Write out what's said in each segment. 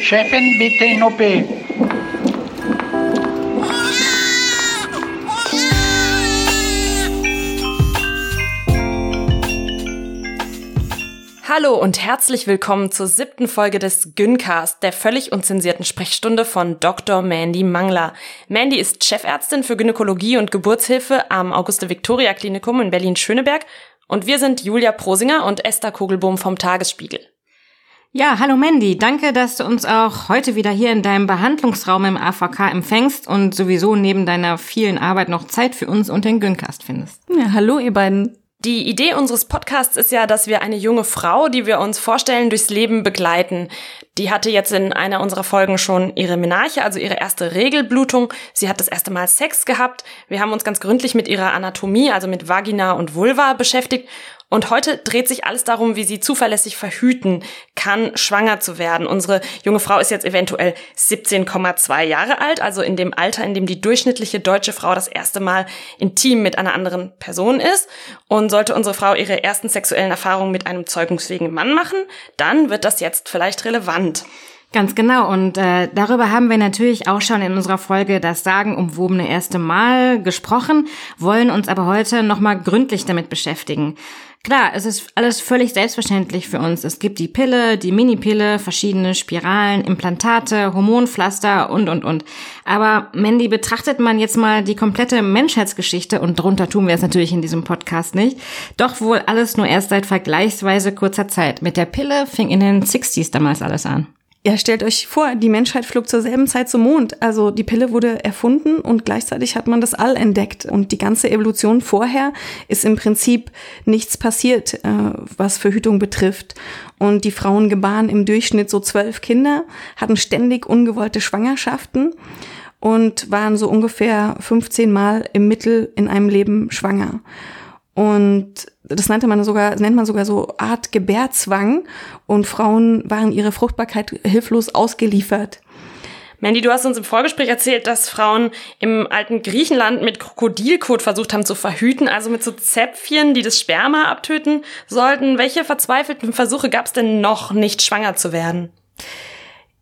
Chefin, bitte in OP. Hallo und herzlich willkommen zur siebten Folge des Gyncast, der völlig unzensierten Sprechstunde von Dr. Mandy Mangler. Mandy ist Chefärztin für Gynäkologie und Geburtshilfe am Auguste-Victoria-Klinikum in Berlin-Schöneberg und wir sind Julia Prosinger und Esther Kugelbohm vom Tagesspiegel. Ja, hallo Mandy, danke, dass du uns auch heute wieder hier in deinem Behandlungsraum im AVK empfängst und sowieso neben deiner vielen Arbeit noch Zeit für uns und den Gyncast findest. Ja, hallo ihr beiden. Die Idee unseres Podcasts ist ja, dass wir eine junge Frau, die wir uns vorstellen, durchs Leben begleiten. Die hatte jetzt in einer unserer Folgen schon ihre Menarche, also ihre erste Regelblutung. Sie hat das erste Mal Sex gehabt. Wir haben uns ganz gründlich mit ihrer Anatomie, also mit Vagina und Vulva beschäftigt und heute dreht sich alles darum, wie sie zuverlässig verhüten kann, schwanger zu werden. Unsere junge Frau ist jetzt eventuell 17,2 Jahre alt, also in dem Alter, in dem die durchschnittliche deutsche Frau das erste Mal intim mit einer anderen Person ist. Und sollte unsere Frau ihre ersten sexuellen Erfahrungen mit einem zeugungsfähigen Mann machen, dann wird das jetzt vielleicht relevant. Ganz genau. Und äh, darüber haben wir natürlich auch schon in unserer Folge das sagenumwobene erste Mal gesprochen, wollen uns aber heute nochmal gründlich damit beschäftigen. Klar, es ist alles völlig selbstverständlich für uns. Es gibt die Pille, die Minipille, verschiedene Spiralen, Implantate, Hormonpflaster und, und, und. Aber Mandy, betrachtet man jetzt mal die komplette Menschheitsgeschichte, und drunter tun wir es natürlich in diesem Podcast nicht, doch wohl alles nur erst seit vergleichsweise kurzer Zeit. Mit der Pille fing in den 60s damals alles an. Ja, stellt euch vor, die Menschheit flog zur selben Zeit zum Mond. Also die Pille wurde erfunden und gleichzeitig hat man das All entdeckt. Und die ganze Evolution vorher ist im Prinzip nichts passiert, äh, was Verhütung betrifft. Und die Frauen gebaren im Durchschnitt so zwölf Kinder, hatten ständig ungewollte Schwangerschaften und waren so ungefähr 15 Mal im Mittel in einem Leben schwanger. Und das nannte man sogar, nennt man sogar so Art Gebärzwang. Und Frauen waren ihre Fruchtbarkeit hilflos ausgeliefert. Mandy, du hast uns im Vorgespräch erzählt, dass Frauen im alten Griechenland mit Krokodilkot versucht haben zu verhüten, also mit so Zäpfchen, die das Sperma abtöten sollten. Welche verzweifelten Versuche gab es denn noch, nicht schwanger zu werden?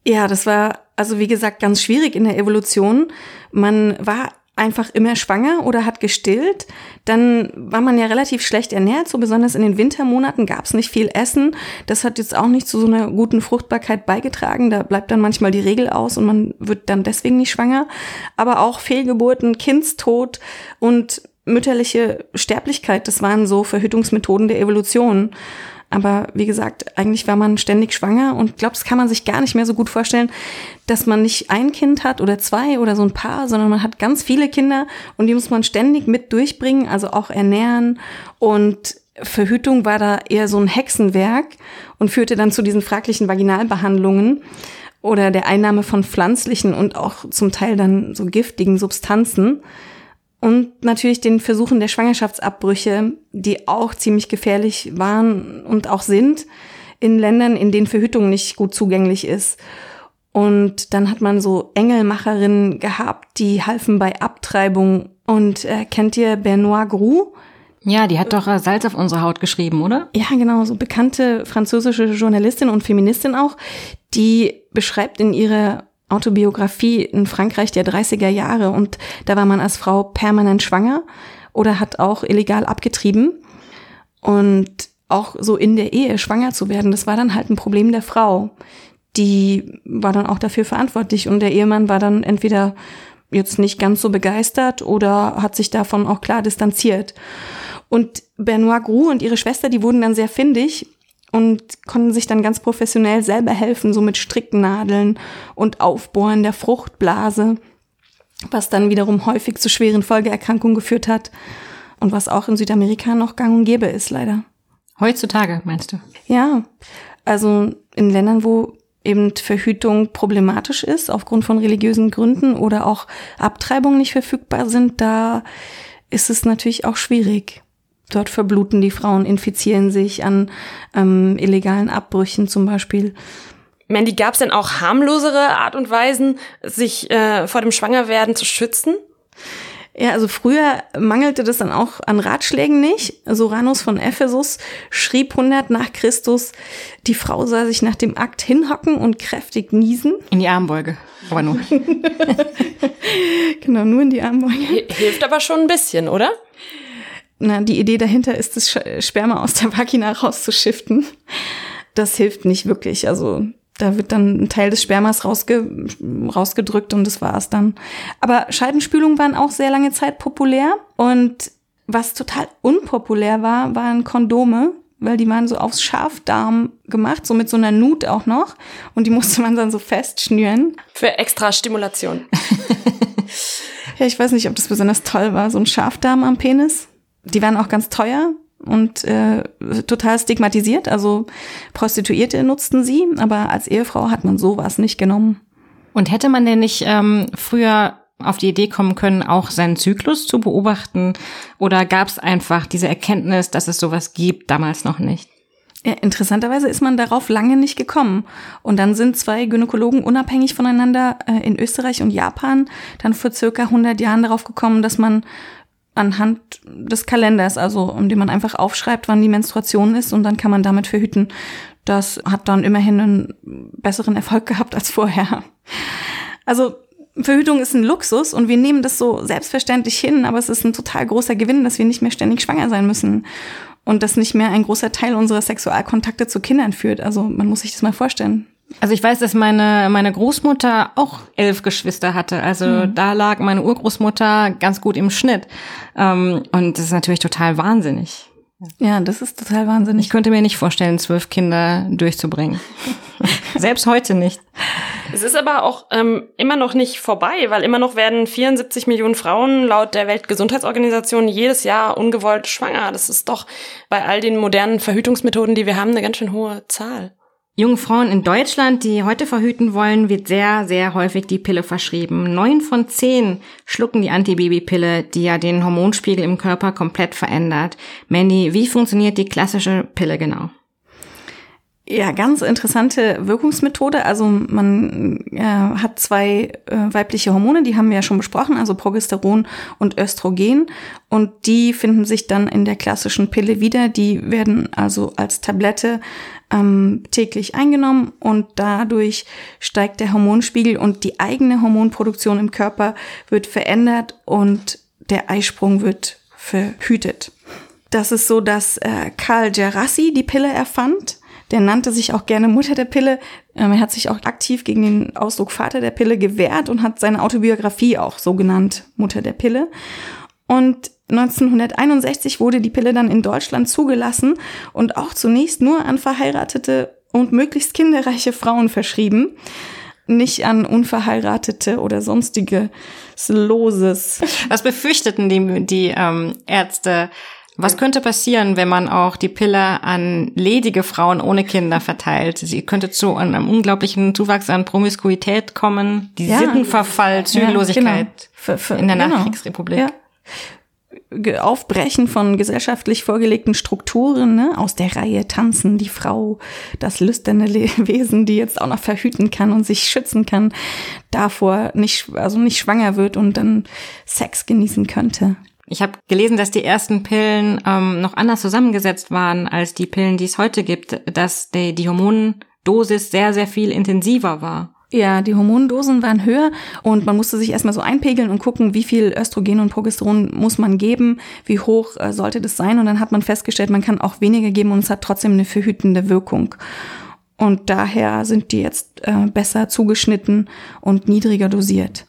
Ja, das war also wie gesagt ganz schwierig in der Evolution. Man war einfach immer schwanger oder hat gestillt, dann war man ja relativ schlecht ernährt, so besonders in den Wintermonaten gab es nicht viel Essen. Das hat jetzt auch nicht zu so einer guten Fruchtbarkeit beigetragen. Da bleibt dann manchmal die Regel aus und man wird dann deswegen nicht schwanger. Aber auch Fehlgeburten, Kindstod und mütterliche Sterblichkeit, das waren so Verhütungsmethoden der Evolution. Aber wie gesagt, eigentlich war man ständig schwanger und glaube, das kann man sich gar nicht mehr so gut vorstellen, dass man nicht ein Kind hat oder zwei oder so ein Paar, sondern man hat ganz viele Kinder und die muss man ständig mit durchbringen, also auch ernähren. Und Verhütung war da eher so ein Hexenwerk und führte dann zu diesen fraglichen Vaginalbehandlungen oder der Einnahme von pflanzlichen und auch zum Teil dann so giftigen Substanzen und natürlich den Versuchen der Schwangerschaftsabbrüche, die auch ziemlich gefährlich waren und auch sind in Ländern, in denen Verhütung nicht gut zugänglich ist. Und dann hat man so Engelmacherinnen gehabt, die halfen bei Abtreibung. Und äh, kennt ihr Benoit Groux? Ja, die hat doch äh, Salz auf unsere Haut geschrieben, oder? Ja, genau, so bekannte französische Journalistin und Feministin auch, die beschreibt in ihrer Autobiografie in Frankreich der 30er Jahre und da war man als Frau permanent schwanger oder hat auch illegal abgetrieben und auch so in der Ehe schwanger zu werden, das war dann halt ein Problem der Frau. Die war dann auch dafür verantwortlich und der Ehemann war dann entweder jetzt nicht ganz so begeistert oder hat sich davon auch klar distanziert. Und Benoit Groux und ihre Schwester, die wurden dann sehr findig und konnten sich dann ganz professionell selber helfen, so mit Stricknadeln und Aufbohren der Fruchtblase, was dann wiederum häufig zu schweren Folgeerkrankungen geführt hat und was auch in Südamerika noch gang und gäbe ist, leider. Heutzutage, meinst du? Ja, also in Ländern, wo eben Verhütung problematisch ist, aufgrund von religiösen Gründen oder auch Abtreibungen nicht verfügbar sind, da ist es natürlich auch schwierig. Dort verbluten die Frauen, infizieren sich an ähm, illegalen Abbrüchen zum Beispiel. Mandy, gab es denn auch harmlosere Art und Weisen, sich äh, vor dem Schwangerwerden zu schützen? Ja, also früher mangelte das dann auch an Ratschlägen nicht. Soranus von Ephesus schrieb 100 nach Christus, die Frau soll sich nach dem Akt hinhocken und kräftig niesen. In die Armbeuge, aber nur. genau, nur in die Armbeuge. Hilft aber schon ein bisschen, oder? Na, die Idee dahinter ist, das Sperma aus der Vagina rauszuschiften. Das hilft nicht wirklich. Also da wird dann ein Teil des Spermas rausge rausgedrückt und das war's dann. Aber Scheidenspülungen waren auch sehr lange Zeit populär und was total unpopulär war, waren Kondome, weil die waren so aufs Schafdarm gemacht, so mit so einer Nut auch noch und die musste man dann so festschnüren. Für extra Stimulation. ja, ich weiß nicht, ob das besonders toll war, so ein Schafdarm am Penis. Die waren auch ganz teuer, und äh, total stigmatisiert. Also Prostituierte nutzten sie, aber als Ehefrau hat man sowas nicht genommen. Und hätte man denn nicht ähm, früher auf die Idee kommen können, auch seinen Zyklus zu beobachten? Oder gab es einfach diese Erkenntnis, dass es sowas gibt, damals noch nicht? Ja, interessanterweise ist man darauf lange nicht gekommen. Und dann sind zwei Gynäkologen unabhängig voneinander äh, in Österreich und Japan dann vor circa 100 Jahren darauf gekommen, dass man anhand des Kalenders, also um den man einfach aufschreibt, wann die Menstruation ist und dann kann man damit verhüten. Das hat dann immerhin einen besseren Erfolg gehabt als vorher. Also Verhütung ist ein Luxus und wir nehmen das so selbstverständlich hin, aber es ist ein total großer Gewinn, dass wir nicht mehr ständig schwanger sein müssen und dass nicht mehr ein großer Teil unserer Sexualkontakte zu Kindern führt. Also man muss sich das mal vorstellen. Also ich weiß, dass meine, meine Großmutter auch elf Geschwister hatte. Also mhm. da lag meine Urgroßmutter ganz gut im Schnitt. Ähm, und das ist natürlich total wahnsinnig. Ja, das ist total wahnsinnig. Ich könnte mir nicht vorstellen, zwölf Kinder durchzubringen. Selbst heute nicht. Es ist aber auch ähm, immer noch nicht vorbei, weil immer noch werden 74 Millionen Frauen laut der Weltgesundheitsorganisation jedes Jahr ungewollt schwanger. Das ist doch bei all den modernen Verhütungsmethoden, die wir haben, eine ganz schön hohe Zahl. Jungen Frauen in Deutschland, die heute verhüten wollen, wird sehr, sehr häufig die Pille verschrieben. Neun von zehn schlucken die Antibabypille, die ja den Hormonspiegel im Körper komplett verändert. Mandy, wie funktioniert die klassische Pille genau? Ja, ganz interessante Wirkungsmethode. Also man äh, hat zwei äh, weibliche Hormone, die haben wir ja schon besprochen, also Progesteron und Östrogen. Und die finden sich dann in der klassischen Pille wieder. Die werden also als Tablette ähm, täglich eingenommen und dadurch steigt der Hormonspiegel und die eigene Hormonproduktion im Körper wird verändert und der Eisprung wird verhütet. Das ist so, dass äh, Karl Gerassi die Pille erfand der nannte sich auch gerne Mutter der Pille. Ähm, er hat sich auch aktiv gegen den Ausdruck Vater der Pille gewehrt und hat seine Autobiografie auch so genannt, Mutter der Pille. Und 1961 wurde die Pille dann in Deutschland zugelassen und auch zunächst nur an verheiratete und möglichst kinderreiche Frauen verschrieben, nicht an unverheiratete oder sonstige Loses. Was befürchteten die, die ähm, Ärzte? Was könnte passieren, wenn man auch die Pille an ledige Frauen ohne Kinder verteilt? Sie könnte zu einem unglaublichen Zuwachs an Promiskuität kommen, die ja. Sittenverfall, Zügellosigkeit ja, genau. für, für, in der genau. Nachkriegsrepublik. Ja. Aufbrechen von gesellschaftlich vorgelegten Strukturen, ne? aus der Reihe tanzen die Frau, das lüsterne Wesen, die jetzt auch noch verhüten kann und sich schützen kann, davor nicht, also nicht schwanger wird und dann Sex genießen könnte. Ich habe gelesen, dass die ersten Pillen ähm, noch anders zusammengesetzt waren als die Pillen, die es heute gibt, dass die, die Hormondosis sehr, sehr viel intensiver war. Ja, die Hormondosen waren höher und man musste sich erstmal so einpegeln und gucken, wie viel Östrogen und Progesteron muss man geben, wie hoch äh, sollte das sein. Und dann hat man festgestellt, man kann auch weniger geben und es hat trotzdem eine verhütende Wirkung. Und daher sind die jetzt äh, besser zugeschnitten und niedriger dosiert.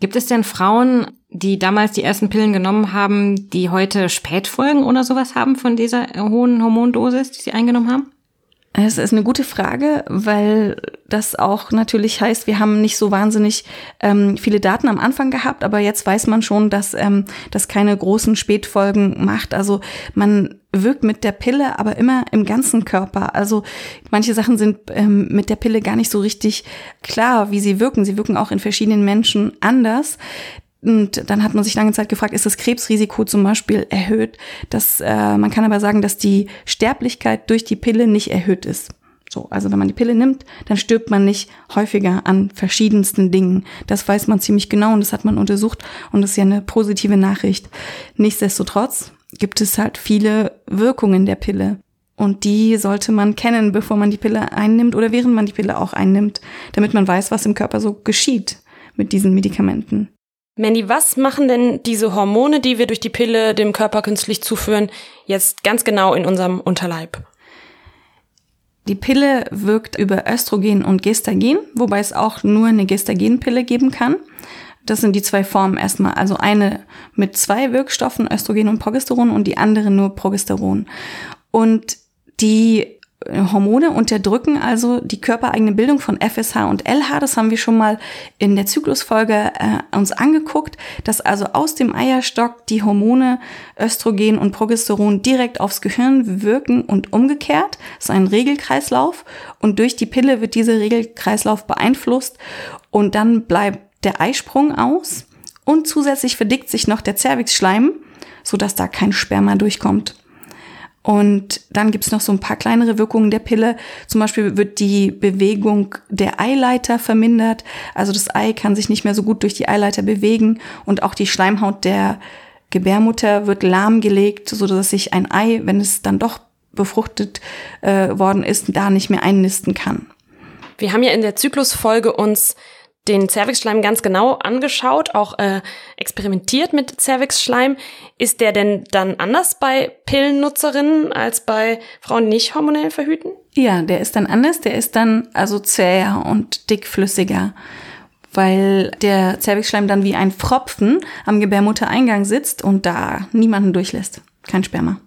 Gibt es denn Frauen, die damals die ersten Pillen genommen haben, die heute Spätfolgen oder sowas haben von dieser hohen Hormondosis, die sie eingenommen haben? Es ist eine gute Frage, weil das auch natürlich heißt, wir haben nicht so wahnsinnig ähm, viele Daten am Anfang gehabt, aber jetzt weiß man schon, dass ähm, das keine großen Spätfolgen macht. Also man wirkt mit der Pille, aber immer im ganzen Körper. Also manche Sachen sind ähm, mit der Pille gar nicht so richtig klar, wie sie wirken. Sie wirken auch in verschiedenen Menschen anders. Und dann hat man sich lange Zeit gefragt, ist das Krebsrisiko zum Beispiel erhöht? Das, äh, man kann aber sagen, dass die Sterblichkeit durch die Pille nicht erhöht ist. So, also wenn man die Pille nimmt, dann stirbt man nicht häufiger an verschiedensten Dingen. Das weiß man ziemlich genau und das hat man untersucht und das ist ja eine positive Nachricht. Nichtsdestotrotz gibt es halt viele Wirkungen der Pille. Und die sollte man kennen, bevor man die Pille einnimmt oder während man die Pille auch einnimmt, damit man weiß, was im Körper so geschieht mit diesen Medikamenten. Mandy, was machen denn diese Hormone, die wir durch die Pille dem Körper künstlich zuführen, jetzt ganz genau in unserem Unterleib? Die Pille wirkt über Östrogen und Gestagen, wobei es auch nur eine Gestagenpille geben kann. Das sind die zwei Formen erstmal. Also eine mit zwei Wirkstoffen, Östrogen und Progesteron, und die andere nur Progesteron. Und die Hormone unterdrücken also die körpereigene Bildung von FSH und LH. Das haben wir schon mal in der Zyklusfolge äh, uns angeguckt, dass also aus dem Eierstock die Hormone Östrogen und Progesteron direkt aufs Gehirn wirken und umgekehrt. Das ist ein Regelkreislauf und durch die Pille wird dieser Regelkreislauf beeinflusst und dann bleibt der Eisprung aus und zusätzlich verdickt sich noch der Zervixschleim, sodass da kein Sperma durchkommt. Und dann gibt's noch so ein paar kleinere Wirkungen der Pille. Zum Beispiel wird die Bewegung der Eileiter vermindert. Also das Ei kann sich nicht mehr so gut durch die Eileiter bewegen und auch die Schleimhaut der Gebärmutter wird lahmgelegt, so dass sich ein Ei, wenn es dann doch befruchtet äh, worden ist, da nicht mehr einnisten kann. Wir haben ja in der Zyklusfolge uns den Cervixschleim ganz genau angeschaut, auch äh, experimentiert mit Cervixschleim. Ist der denn dann anders bei Pillennutzerinnen als bei Frauen, die nicht hormonell verhüten? Ja, der ist dann anders. Der ist dann also zäher und dickflüssiger, weil der Cervixschleim dann wie ein Pfropfen am Gebärmuttereingang sitzt und da niemanden durchlässt. Kein Sperma.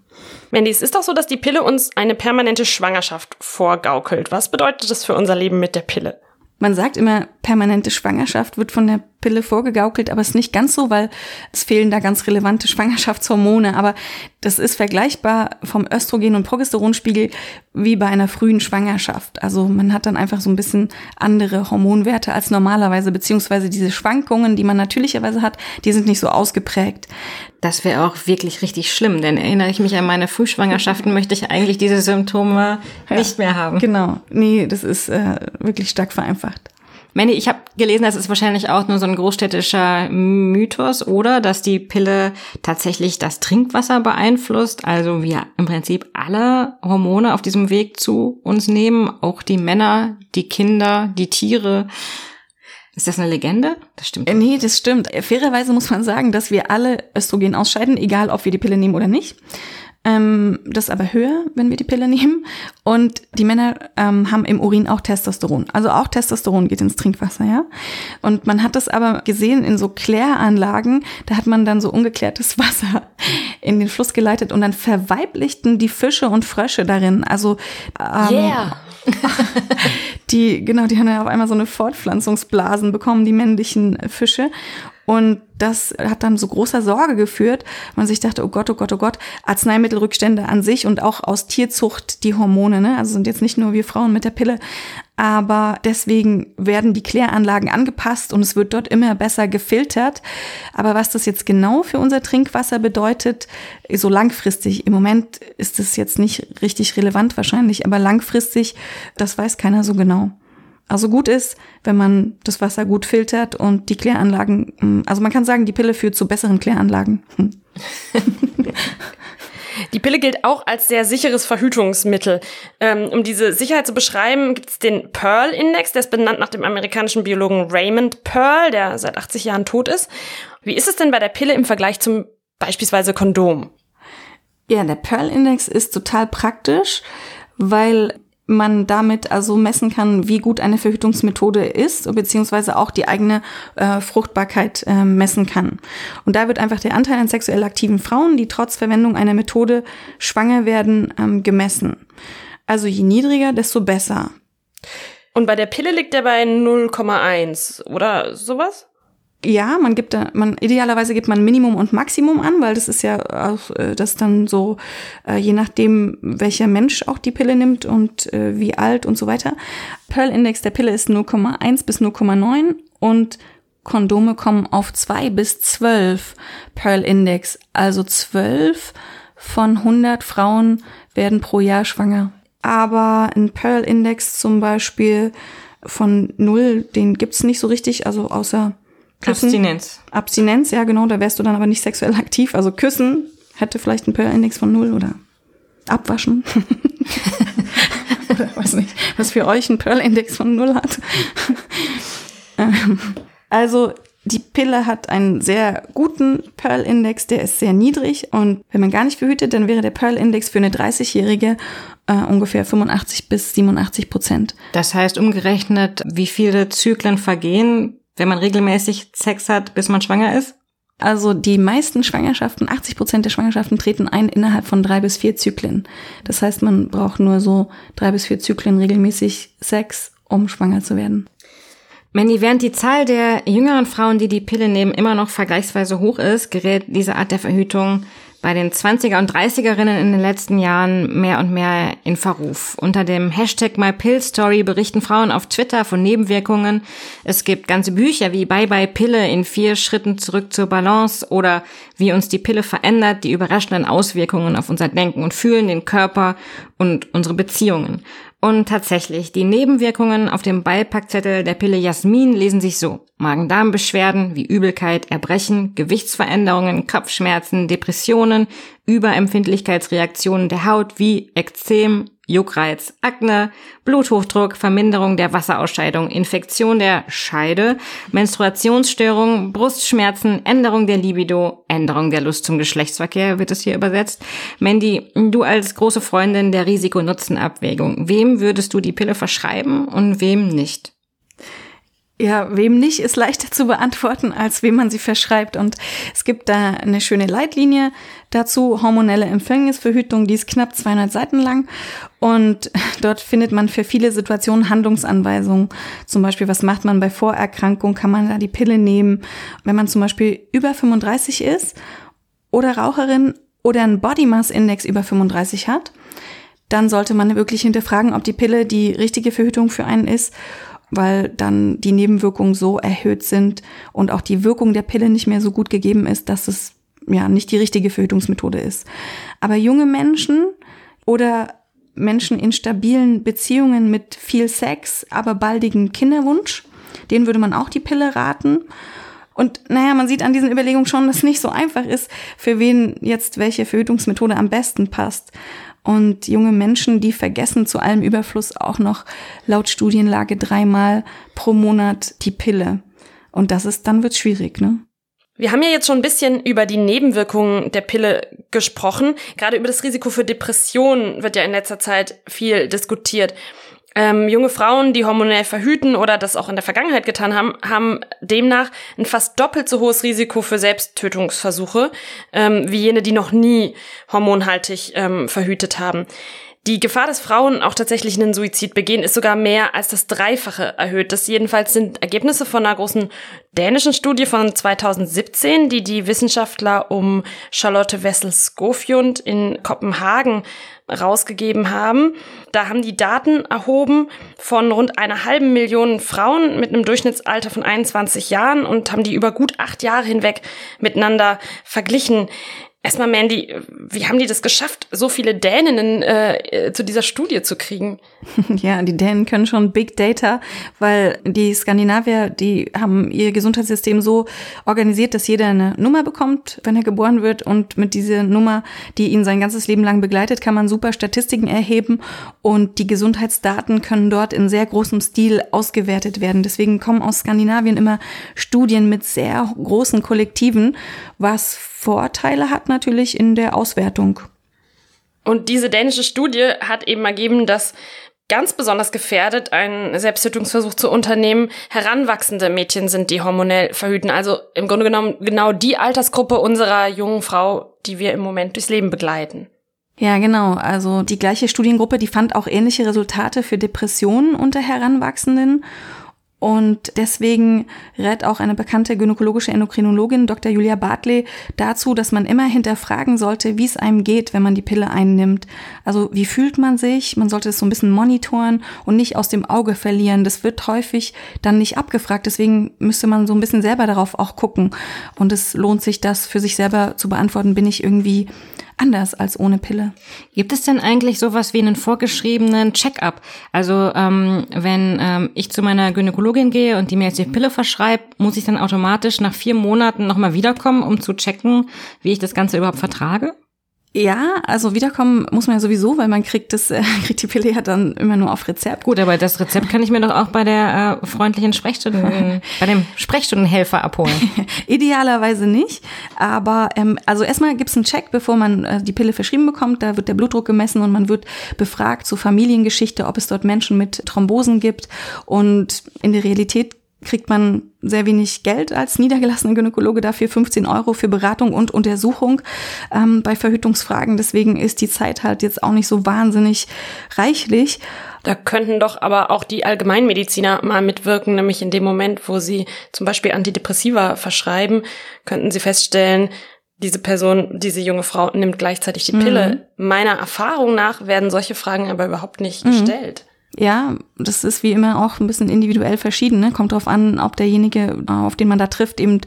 Mandy, es ist doch so, dass die Pille uns eine permanente Schwangerschaft vorgaukelt. Was bedeutet das für unser Leben mit der Pille? Man sagt immer, permanente Schwangerschaft wird von der Pille vorgegaukelt, aber es ist nicht ganz so, weil es fehlen da ganz relevante Schwangerschaftshormone. Aber das ist vergleichbar vom Östrogen- und Progesteronspiegel wie bei einer frühen Schwangerschaft. Also man hat dann einfach so ein bisschen andere Hormonwerte als normalerweise, beziehungsweise diese Schwankungen, die man natürlicherweise hat, die sind nicht so ausgeprägt. Das wäre auch wirklich richtig schlimm, denn erinnere ich mich an meine Frühschwangerschaften, möchte ich eigentlich diese Symptome ja, nicht mehr haben. Genau, nee, das ist äh, wirklich stark vereinfacht. Mandy, ich habe gelesen, das ist wahrscheinlich auch nur so ein großstädtischer Mythos, oder? Dass die Pille tatsächlich das Trinkwasser beeinflusst, also wir im Prinzip alle Hormone auf diesem Weg zu uns nehmen, auch die Männer, die Kinder, die Tiere. Ist das eine Legende? Das stimmt. Äh, nee, das stimmt. Fairerweise muss man sagen, dass wir alle Östrogen ausscheiden, egal ob wir die Pille nehmen oder nicht. Ähm, das ist aber höher, wenn wir die Pille nehmen. Und die Männer ähm, haben im Urin auch Testosteron. Also auch Testosteron geht ins Trinkwasser, ja. Und man hat das aber gesehen in so Kläranlagen, da hat man dann so ungeklärtes Wasser in den Fluss geleitet und dann verweiblichten die Fische und Frösche darin. Also ähm, yeah. die, genau, die haben ja auf einmal so eine Fortpflanzungsblasen bekommen, die männlichen Fische. Und das hat dann so großer Sorge geführt. Man sich dachte, oh Gott, oh Gott, oh Gott, Arzneimittelrückstände an sich und auch aus Tierzucht die Hormone, ne? Also sind jetzt nicht nur wir Frauen mit der Pille, aber deswegen werden die Kläranlagen angepasst und es wird dort immer besser gefiltert. Aber was das jetzt genau für unser Trinkwasser bedeutet, so langfristig, im Moment ist es jetzt nicht richtig relevant wahrscheinlich, aber langfristig, das weiß keiner so genau. Also gut ist, wenn man das Wasser gut filtert und die Kläranlagen, hm, also man kann sagen, die Pille führt zu besseren Kläranlagen. Hm. Die Pille gilt auch als sehr sicheres Verhütungsmittel. Ähm, um diese Sicherheit zu beschreiben, gibt es den Pearl-Index, der ist benannt nach dem amerikanischen Biologen Raymond Pearl, der seit 80 Jahren tot ist. Wie ist es denn bei der Pille im Vergleich zum beispielsweise Kondom? Ja, der Pearl-Index ist total praktisch, weil man damit also messen kann, wie gut eine Verhütungsmethode ist, beziehungsweise auch die eigene äh, Fruchtbarkeit äh, messen kann. Und da wird einfach der Anteil an sexuell aktiven Frauen, die trotz Verwendung einer Methode schwanger werden, ähm, gemessen. Also je niedriger, desto besser. Und bei der Pille liegt er bei 0,1 oder sowas? Ja, man gibt da, man idealerweise gibt man Minimum und Maximum an, weil das ist ja auch äh, das dann so, äh, je nachdem, welcher Mensch auch die Pille nimmt und äh, wie alt und so weiter. Pearl-Index der Pille ist 0,1 bis 0,9 und Kondome kommen auf 2 bis 12 Pearl-Index. Also 12 von 100 Frauen werden pro Jahr schwanger. aber ein Pearl-Index zum Beispiel von null, den gibt's nicht so richtig, also außer Küssen. Abstinenz. Abstinenz, ja genau, da wärst du dann aber nicht sexuell aktiv. Also Küssen hätte vielleicht einen Pearl-Index von null oder Abwaschen. oder weiß nicht, was für euch ein Pearl-Index von null hat. Ähm, also die Pille hat einen sehr guten Pearl-Index, der ist sehr niedrig und wenn man gar nicht verhütet, dann wäre der Pearl-Index für eine 30-Jährige äh, ungefähr 85 bis 87 Prozent. Das heißt umgerechnet, wie viele Zyklen vergehen, wenn man regelmäßig Sex hat, bis man schwanger ist? Also die meisten Schwangerschaften, 80 Prozent der Schwangerschaften treten ein innerhalb von drei bis vier Zyklen. Das heißt, man braucht nur so drei bis vier Zyklen regelmäßig Sex, um schwanger zu werden. Mandy, während die Zahl der jüngeren Frauen, die die Pille nehmen, immer noch vergleichsweise hoch ist, gerät diese Art der Verhütung bei den 20er und 30erinnen in den letzten Jahren mehr und mehr in Verruf. Unter dem Hashtag MyPillStory berichten Frauen auf Twitter von Nebenwirkungen. Es gibt ganze Bücher wie Bye Bye Pille in vier Schritten zurück zur Balance oder wie uns die Pille verändert, die überraschenden Auswirkungen auf unser Denken und Fühlen, den Körper und unsere Beziehungen. Und tatsächlich, die Nebenwirkungen auf dem Beipackzettel der Pille Jasmin lesen sich so. Magen-Darm-Beschwerden wie Übelkeit, Erbrechen, Gewichtsveränderungen, Kopfschmerzen, Depressionen, Überempfindlichkeitsreaktionen der Haut wie Ekzem, Juckreiz, Akne, Bluthochdruck, Verminderung der Wasserausscheidung, Infektion der Scheide, Menstruationsstörung, Brustschmerzen, Änderung der Libido, Änderung der Lust zum Geschlechtsverkehr, wird es hier übersetzt. Mandy, du als große Freundin der Risiko-Nutzen-Abwägung, wem würdest du die Pille verschreiben und wem nicht? Ja, wem nicht, ist leichter zu beantworten, als wem man sie verschreibt. Und es gibt da eine schöne Leitlinie dazu, hormonelle Empfängnisverhütung, die ist knapp 200 Seiten lang. Und dort findet man für viele Situationen Handlungsanweisungen. Zum Beispiel, was macht man bei Vorerkrankung? Kann man da die Pille nehmen? Wenn man zum Beispiel über 35 ist oder Raucherin oder einen Body Mass Index über 35 hat, dann sollte man wirklich hinterfragen, ob die Pille die richtige Verhütung für einen ist weil dann die Nebenwirkungen so erhöht sind und auch die Wirkung der Pille nicht mehr so gut gegeben ist, dass es ja nicht die richtige Verhütungsmethode ist. Aber junge Menschen oder Menschen in stabilen Beziehungen mit viel Sex, aber baldigen Kinderwunsch, denen würde man auch die Pille raten. Und naja, man sieht an diesen Überlegungen schon, dass es nicht so einfach ist, für wen jetzt welche Verhütungsmethode am besten passt. Und junge Menschen, die vergessen zu allem Überfluss auch noch laut Studienlage dreimal pro Monat die Pille. Und das ist, dann wird schwierig, ne? Wir haben ja jetzt schon ein bisschen über die Nebenwirkungen der Pille gesprochen. Gerade über das Risiko für Depressionen wird ja in letzter Zeit viel diskutiert. Ähm, junge Frauen, die hormonell verhüten oder das auch in der Vergangenheit getan haben, haben demnach ein fast doppelt so hohes Risiko für Selbsttötungsversuche ähm, wie jene, die noch nie hormonhaltig ähm, verhütet haben. Die Gefahr, dass Frauen auch tatsächlich einen Suizid begehen, ist sogar mehr als das Dreifache erhöht. Das jedenfalls sind Ergebnisse von einer großen dänischen Studie von 2017, die die Wissenschaftler um Charlotte Wessel-Skofjund in Kopenhagen rausgegeben haben. Da haben die Daten erhoben von rund einer halben Million Frauen mit einem Durchschnittsalter von 21 Jahren und haben die über gut acht Jahre hinweg miteinander verglichen. Erstmal, Mandy, wie haben die das geschafft, so viele Däninnen äh, zu dieser Studie zu kriegen? Ja, die Dänen können schon Big Data, weil die Skandinavier, die haben ihr Gesundheitssystem so organisiert, dass jeder eine Nummer bekommt, wenn er geboren wird. Und mit dieser Nummer, die ihn sein ganzes Leben lang begleitet, kann man super Statistiken erheben. Und die Gesundheitsdaten können dort in sehr großem Stil ausgewertet werden. Deswegen kommen aus Skandinavien immer Studien mit sehr großen Kollektiven, was Vorteile hat natürlich in der Auswertung. Und diese dänische Studie hat eben ergeben, dass ganz besonders gefährdet, einen Selbsttötungsversuch zu unternehmen, heranwachsende Mädchen sind, die hormonell verhüten. Also im Grunde genommen genau die Altersgruppe unserer jungen Frau, die wir im Moment durchs Leben begleiten. Ja, genau. Also die gleiche Studiengruppe, die fand auch ähnliche Resultate für Depressionen unter Heranwachsenden. Und deswegen rät auch eine bekannte gynäkologische Endokrinologin, Dr. Julia Bartley, dazu, dass man immer hinterfragen sollte, wie es einem geht, wenn man die Pille einnimmt. Also wie fühlt man sich? Man sollte es so ein bisschen monitoren und nicht aus dem Auge verlieren. Das wird häufig dann nicht abgefragt. Deswegen müsste man so ein bisschen selber darauf auch gucken. Und es lohnt sich, das für sich selber zu beantworten. Bin ich irgendwie anders als ohne Pille. Gibt es denn eigentlich sowas wie einen vorgeschriebenen Check-up? Also ähm, wenn ähm, ich zu meiner Gynäkologin gehe und die mir jetzt die Pille verschreibt, muss ich dann automatisch nach vier Monaten nochmal wiederkommen, um zu checken, wie ich das Ganze überhaupt vertrage? Ja, also wiederkommen muss man ja sowieso, weil man kriegt das, äh, kriegt die Pille ja dann immer nur auf Rezept. Gut, aber das Rezept kann ich mir doch auch bei der äh, freundlichen Sprechstunden, bei dem Sprechstundenhelfer abholen. Idealerweise nicht. Aber ähm, also erstmal gibt's einen Check, bevor man äh, die Pille verschrieben bekommt. Da wird der Blutdruck gemessen und man wird befragt zur Familiengeschichte, ob es dort Menschen mit Thrombosen gibt. Und in der Realität kriegt man sehr wenig Geld als niedergelassener Gynäkologe dafür 15 Euro für Beratung und Untersuchung ähm, bei Verhütungsfragen. Deswegen ist die Zeit halt jetzt auch nicht so wahnsinnig reichlich. Da könnten doch aber auch die Allgemeinmediziner mal mitwirken, nämlich in dem Moment, wo sie zum Beispiel Antidepressiva verschreiben, könnten sie feststellen, diese Person, diese junge Frau nimmt gleichzeitig die Pille. Mhm. Meiner Erfahrung nach werden solche Fragen aber überhaupt nicht mhm. gestellt. Ja, das ist wie immer auch ein bisschen individuell verschieden. Ne? Kommt darauf an, ob derjenige, auf den man da trifft, eben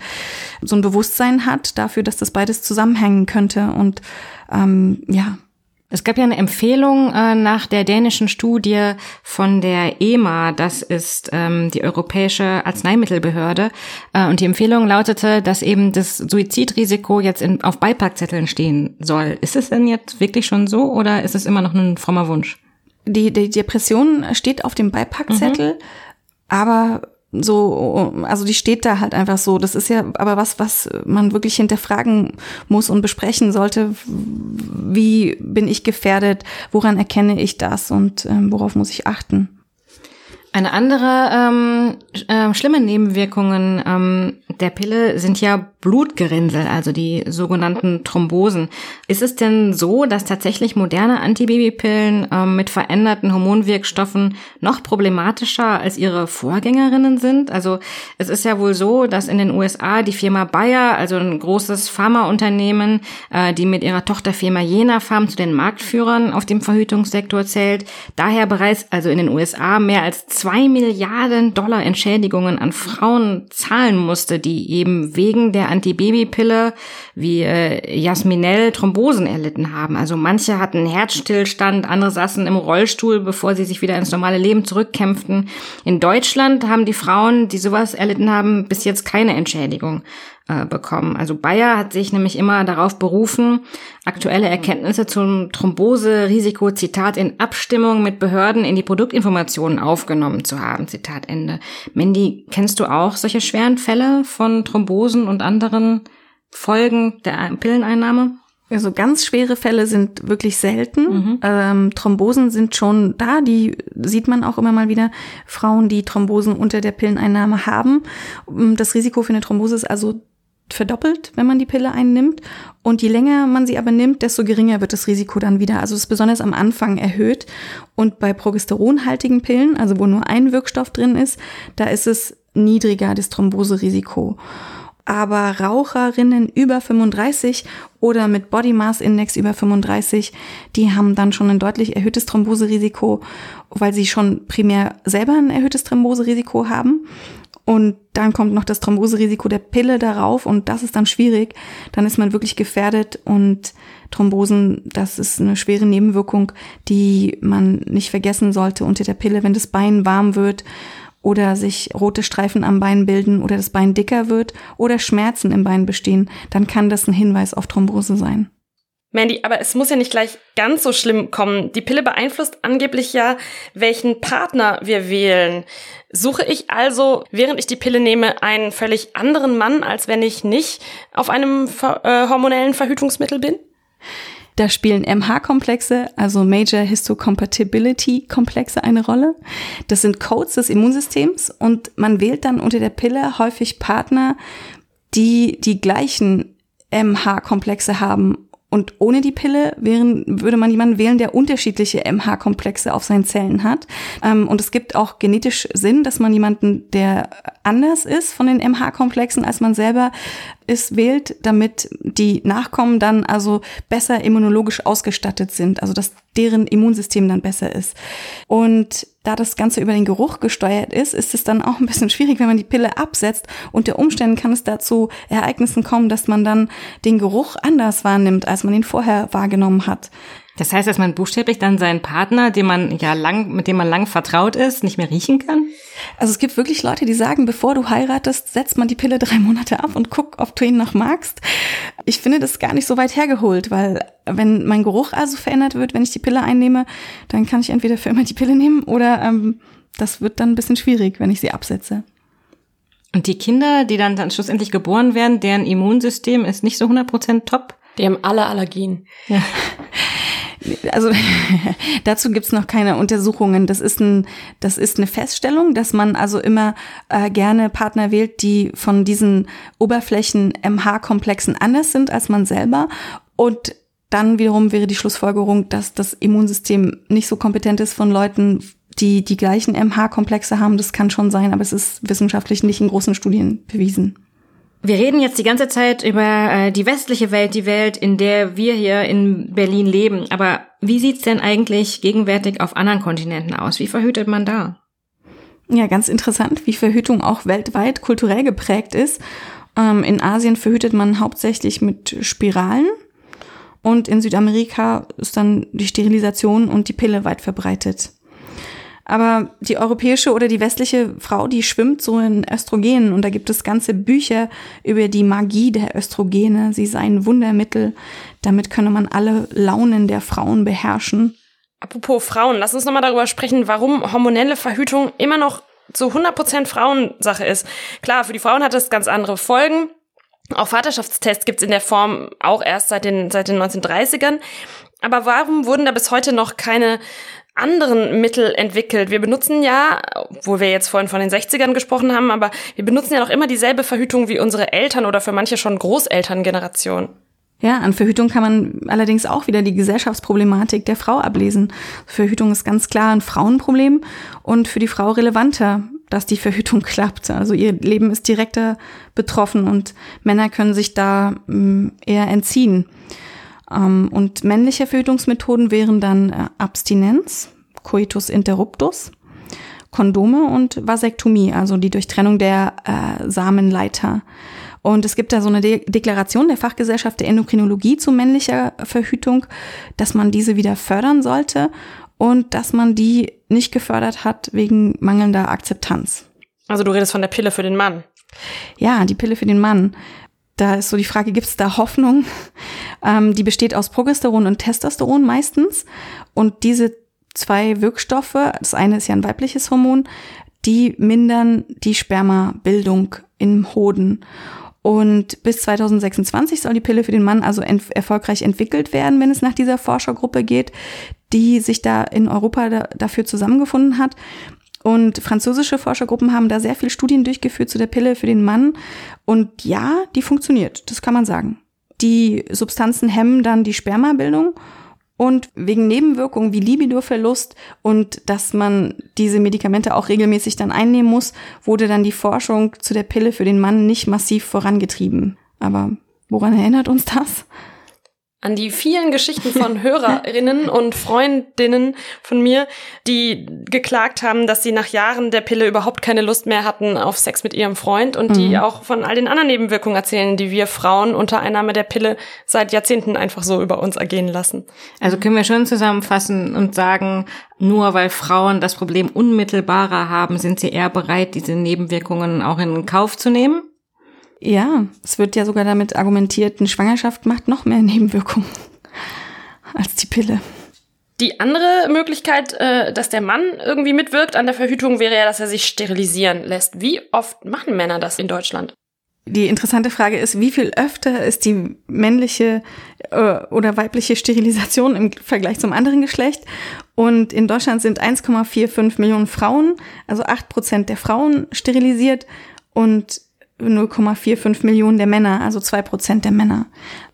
so ein Bewusstsein hat dafür, dass das beides zusammenhängen könnte. Und ähm, ja, es gab ja eine Empfehlung äh, nach der dänischen Studie von der EMA, das ist ähm, die Europäische Arzneimittelbehörde. Äh, und die Empfehlung lautete, dass eben das Suizidrisiko jetzt in, auf Beipackzetteln stehen soll. Ist es denn jetzt wirklich schon so oder ist es immer noch ein frommer Wunsch? Die, die Depression steht auf dem Beipackzettel, mhm. aber so, also die steht da halt einfach so. Das ist ja aber was, was man wirklich hinterfragen muss und besprechen sollte. Wie bin ich gefährdet? Woran erkenne ich das und ähm, worauf muss ich achten? Eine andere ähm, äh, schlimme Nebenwirkungen ähm, der Pille sind ja Blutgerinnsel, also die sogenannten Thrombosen. Ist es denn so, dass tatsächlich moderne Antibabypillen ähm, mit veränderten Hormonwirkstoffen noch problematischer als ihre Vorgängerinnen sind? Also es ist ja wohl so, dass in den USA die Firma Bayer, also ein großes Pharmaunternehmen, äh, die mit ihrer Tochterfirma Jena Farm zu den Marktführern auf dem Verhütungssektor zählt, daher bereits also in den USA mehr als zwei Milliarden Dollar Entschädigungen an Frauen zahlen musste, die eben wegen der Antibabypille wie äh, Jasminell Thrombosen erlitten haben. Also manche hatten Herzstillstand, andere saßen im Rollstuhl, bevor sie sich wieder ins normale Leben zurückkämpften. In Deutschland haben die Frauen, die sowas erlitten haben, bis jetzt keine Entschädigung äh, bekommen. Also Bayer hat sich nämlich immer darauf berufen, aktuelle Erkenntnisse zum Thromboserisiko, Zitat, in Abstimmung mit Behörden in die Produktinformationen aufgenommen zu haben, Zitat Ende. Mandy, kennst du auch solche schweren Fälle von Thrombosen und anderen Folgen der Pilleneinnahme? Also ganz schwere Fälle sind wirklich selten. Mhm. Ähm, Thrombosen sind schon da, die sieht man auch immer mal wieder. Frauen, die Thrombosen unter der Pilleneinnahme haben. Das Risiko für eine Thrombose ist also verdoppelt, wenn man die Pille einnimmt. Und je länger man sie aber nimmt, desto geringer wird das Risiko dann wieder. Also es ist besonders am Anfang erhöht. Und bei progesteronhaltigen Pillen, also wo nur ein Wirkstoff drin ist, da ist es niedriger, das Thromboserisiko. Aber Raucherinnen über 35 oder mit Body Mass Index über 35, die haben dann schon ein deutlich erhöhtes Thromboserisiko, weil sie schon primär selber ein erhöhtes Thromboserisiko haben. Und dann kommt noch das Thromboserisiko der Pille darauf und das ist dann schwierig. Dann ist man wirklich gefährdet und Thrombosen, das ist eine schwere Nebenwirkung, die man nicht vergessen sollte unter der Pille, wenn das Bein warm wird oder sich rote Streifen am Bein bilden oder das Bein dicker wird oder Schmerzen im Bein bestehen, dann kann das ein Hinweis auf Thrombose sein. Mandy, aber es muss ja nicht gleich ganz so schlimm kommen. Die Pille beeinflusst angeblich ja, welchen Partner wir wählen. Suche ich also, während ich die Pille nehme, einen völlig anderen Mann, als wenn ich nicht auf einem äh, hormonellen Verhütungsmittel bin? Da spielen MH-Komplexe, also Major Histocompatibility-Komplexe eine Rolle. Das sind Codes des Immunsystems und man wählt dann unter der Pille häufig Partner, die die gleichen MH-Komplexe haben Und ohne die Pille wären, würde man jemanden wählen, der unterschiedliche MH-Komplexe auf seinen Zellen hat. Ähm, und es gibt auch genetisch Sinn, dass man jemanden, der anders ist von den MH-Komplexen als man selber ist, wählt, damit die Nachkommen dann also besser immunologisch ausgestattet sind, also dass deren Immunsystem dann besser ist. Und da das Ganze über den Geruch gesteuert ist, ist es dann auch ein bisschen schwierig, wenn man die Pille absetzt. Unter Umständen kann es dazu Ereignissen kommen, dass man dann den Geruch anders wahrnimmt, als man ihn vorher wahrgenommen hat. Das heißt, dass man buchstäblich dann seinen Partner, den man ja lang, mit dem man lang vertraut ist, nicht mehr riechen kann? Also es gibt wirklich Leute, die sagen, bevor du heiratest, setzt man die Pille drei Monate ab und guck, ob du ihn noch magst. Ich finde das gar nicht so weit hergeholt, weil wenn mein Geruch also verändert wird, wenn ich die Pille einnehme, dann kann ich entweder für immer die Pille nehmen oder ähm, das wird dann ein bisschen schwierig, wenn ich sie absetze. Und die Kinder, die dann, dann schlussendlich geboren werden, deren Immunsystem ist nicht so 100% top? Die haben alle Allergien. Ja. Also dazu gibt's noch keine Untersuchungen. Das ist, ein, das ist eine Feststellung, dass man also immer äh, gerne Partner wählt, die von diesen Oberflächen MH-Komplexen anders sind als man selber. Und dann wiederum wäre die Schlussfolgerung, dass das Immunsystem nicht so kompetent ist von Leuten, die die gleichen MH-Komplexe haben. Das kann schon sein, aber es ist wissenschaftlich nicht in großen Studien bewiesen. Wir reden jetzt die ganze Zeit über äh, die westliche Welt, die Welt, in der wir hier in Berlin leben. Aber wie sieht's denn eigentlich gegenwärtig auf anderen Kontinenten aus? Wie verhütet man da? Ja, ganz interessant, wie Verhütung auch weltweit kulturell geprägt ist. Ähm, in Asien verhütet man hauptsächlich mit Spiralen und in Südamerika ist dann die Sterilisation und die Pille weit verbreitet. Aber die europäische oder die westliche Frau, die schwimmt so in Östrogenen und da gibt es ganze Bücher über die Magie der Östrogene. Sie seien Wundermittel. Damit könne man alle Launen der Frauen beherrschen. Apropos Frauen, lass uns nochmal darüber sprechen, warum hormonelle Verhütung immer noch zu 100% Frauensache ist. Klar, für die Frauen hat das ganz andere Folgen. Auch Vaterschaftstests gibt's in der Form auch erst seit den, seit den 1930ern. Aber warum wurden da bis heute noch keine anderen Mittel entwickelt. Wir benutzen ja, wo wir jetzt vorhin von den 60ern gesprochen haben, aber wir benutzen ja noch immer dieselbe Verhütung wie unsere Eltern oder für manche schon Großelterngeneration. Ja, an Verhütung kann man allerdings auch wieder die Gesellschaftsproblematik der Frau ablesen. Verhütung ist ganz klar ein Frauenproblem und für die Frau relevanter, dass die Verhütung klappt. Also ihr Leben ist direkter betroffen und Männer können sich da mm, eher entziehen. Ähm, und männliche Verhütungsmethoden wären dann äh, Abstinenz, Coitus interruptus, Kondome und Vasektomie, also die Durchtrennung der äh, Samenleiter. Und es gibt da so eine De Deklaration der Fachgesellschaft der Endokrinologie zu männlicher Verhütung, dass man diese wieder fördern sollte und dass man die nicht gefördert hat wegen mangelnder Akzeptanz. Also du redest von der Pille für den Mann. Ja, die Pille für den Mann da ist so die Frage, gibt es da Hoffnung? Ähm, die besteht aus Progesteron und Testosteron meistens. Und diese zwei Wirkstoffe, das eine ist ja ein weibliches Hormon, die mindern die Spermabildung im Hoden. Und bis 2026 soll die Pille für den Mann also ent erfolgreich entwickelt werden, wenn es nach dieser Forschergruppe geht, die sich da in Europa da, dafür zusammengefunden hat. Und französische Forschergruppen haben da sehr viele Studien durchgeführt zu der Pille für den Mann. Und ja, die funktioniert, das kann man sagen. Die Substanzen hemmen dann die Spermabildung und wegen Nebenwirkungen wie Libidoverlust und dass man diese Medikamente auch regelmäßig dann einnehmen muss, wurde dann die Forschung zu der Pille für den Mann nicht massiv vorangetrieben. Aber woran erinnert uns das? An die vielen Geschichten von Hörerinnen und Freundinnen von mir, die geklagt haben, dass sie nach Jahren der Pille überhaupt keine Lust mehr hatten auf Sex mit ihrem Freund und mhm. die auch von all den anderen Nebenwirkungen erzählen, die wir Frauen unter Einnahme der Pille seit Jahrzehnten einfach so über uns ergehen lassen. Also können wir schon zusammenfassen und sagen, nur weil Frauen das Problem unmittelbarer haben, sind sie eher bereit, diese Nebenwirkungen auch in Kauf zu nehmen? Ja, es wird ja sogar damit argumentiert, eine Schwangerschaft macht noch mehr Nebenwirkungen als die Pille. Die andere Möglichkeit, äh, dass der Mann irgendwie mitwirkt an der Verhütung, wäre ja, dass er sich sterilisieren lässt. Wie oft machen Männer das in Deutschland? Die interessante Frage ist, wie viel öfter ist die männliche äh, oder weibliche Sterilisation im Vergleich zum anderen Geschlecht? Und in Deutschland sind 1,45 Millionen Frauen, also 8 Prozent der Frauen sterilisiert und 0,45 Millionen der Männer, also zwei Prozent der Männer.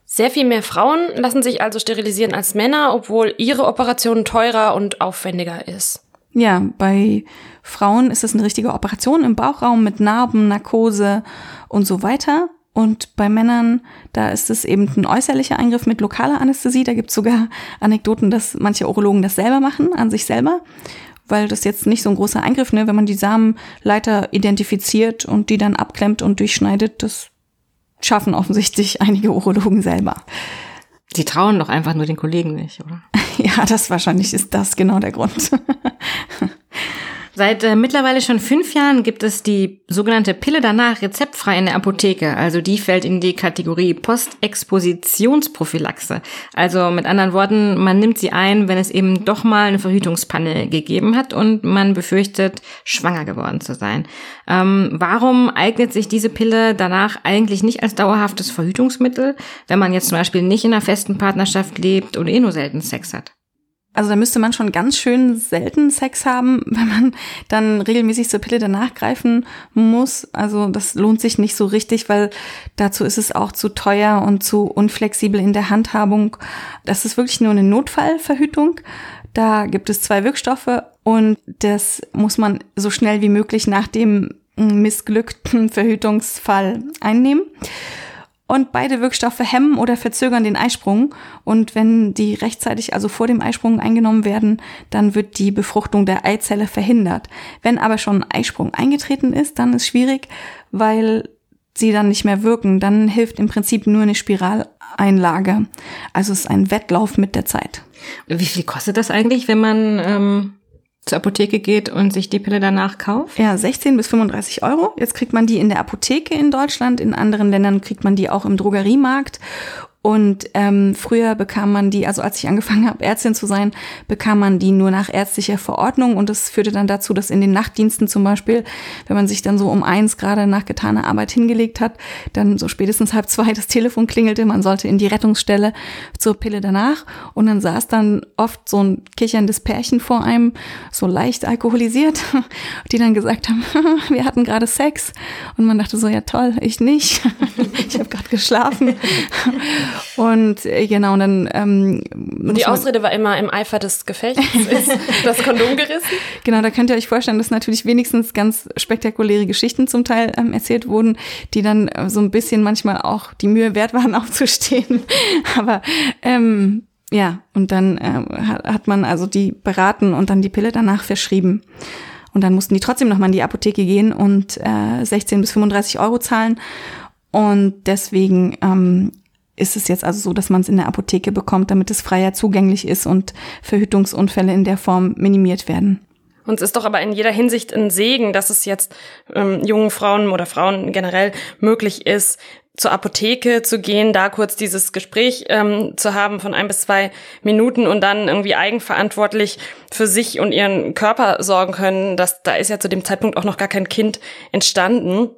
Sehr viel mehr Frauen lassen sich also sterilisieren als Männer, obwohl ihre Operation teurer und aufwendiger ist. Ja, bei Frauen ist es eine richtige Operation im Bauchraum mit Narben, Narkose und so weiter. Und bei Männern, da ist es eben ein äußerlicher Eingriff mit lokaler Anästhesie. Da gibt es sogar Anekdoten, dass manche Urologen das selber machen, an sich selber. Weil das jetzt nicht so ein großer Eingriff, ne, wenn man die Samenleiter identifiziert und die dann abklemmt und durchschneidet, das schaffen offensichtlich einige Urologen selber. Sie trauen doch einfach nur den Kollegen nicht, oder? Ja, das wahrscheinlich ist das genau der Grund. Seit äh, mittlerweile schon fünf Jahren gibt es die sogenannte Pille danach rezeptfrei in der Apotheke. Also die fällt in die Kategorie Postexpositionsprophylaxe. Also mit anderen Worten, man nimmt sie ein, wenn es eben doch mal eine Verhütungspanne gegeben hat und man befürchtet, schwanger geworden zu sein. Ähm, warum eignet sich diese Pille danach eigentlich nicht als dauerhaftes Verhütungsmittel, wenn man jetzt zum Beispiel nicht in einer festen Partnerschaft lebt oder eh nur selten Sex hat? Also da müsste man schon ganz schön selten Sex haben, wenn man dann regelmäßig zur Pille danach greifen muss. Also das lohnt sich nicht so richtig, weil dazu ist es auch zu teuer und zu unflexibel in der Handhabung. Das ist wirklich nur eine Notfallverhütung. Da gibt es zwei Wirkstoffe und das muss man so schnell wie möglich nach dem missglückten Verhütungsfall einnehmen. Und beide Wirkstoffe hemmen oder verzögern den Eisprung. Und wenn die rechtzeitig, also vor dem Eisprung eingenommen werden, dann wird die Befruchtung der Eizelle verhindert. Wenn aber schon ein Eisprung eingetreten ist, dann ist schwierig, weil sie dann nicht mehr wirken. Dann hilft im Prinzip nur eine Spiraleinlage. Also es ist ein Wettlauf mit der Zeit. Wie viel kostet das eigentlich, wenn man ähm, zur Apotheke geht und sich die Pille danach kauft? Ja, 16 bis 35 Euro. Jetzt kriegt man die in der Apotheke in Deutschland. In anderen Ländern kriegt man die auch im Drogeriemarkt. Und ähm, früher bekam man die, also als ich angefangen habe, Ärztin zu sein, bekam man die nur nach ärztlicher Verordnung. Und das führte dann dazu, dass in den Nachtdiensten zum Beispiel, wenn man sich dann so um eins gerade nach getaner Arbeit hingelegt hat, dann so spätestens halb zwei das Telefon klingelte, man sollte in die Rettungsstelle zur Pille danach. Und dann saß dann oft so ein kicherndes Pärchen vor einem, so leicht alkoholisiert, die dann gesagt haben, wir hatten gerade Sex. Und man dachte so, ja toll, ich nicht. ich habe gerade geschlafen. Und äh, genau, und dann. Ähm, und die Ausrede war immer im Eifer des Gefechts ist das Kondom gerissen. Genau, da könnt ihr euch vorstellen, dass natürlich wenigstens ganz spektakuläre Geschichten zum Teil ähm, erzählt wurden, die dann äh, so ein bisschen manchmal auch die Mühe wert waren, aufzustehen. Aber ähm, ja, und dann äh, hat man also die beraten und dann die Pille danach verschrieben. Und dann mussten die trotzdem nochmal in die Apotheke gehen und äh, 16 bis 35 Euro zahlen. Und deswegen ähm, ist es jetzt also so, dass man es in der Apotheke bekommt, damit es freier zugänglich ist und Verhütungsunfälle in der Form minimiert werden. Und es ist doch aber in jeder Hinsicht ein Segen, dass es jetzt ähm, jungen Frauen oder Frauen generell möglich ist, zur Apotheke zu gehen, da kurz dieses Gespräch ähm, zu haben von ein bis zwei Minuten und dann irgendwie eigenverantwortlich für sich und ihren Körper sorgen können. Das, da ist ja zu dem Zeitpunkt auch noch gar kein Kind entstanden.